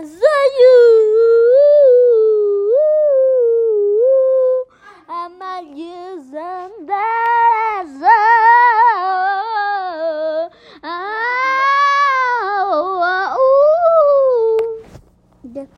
Am not using that?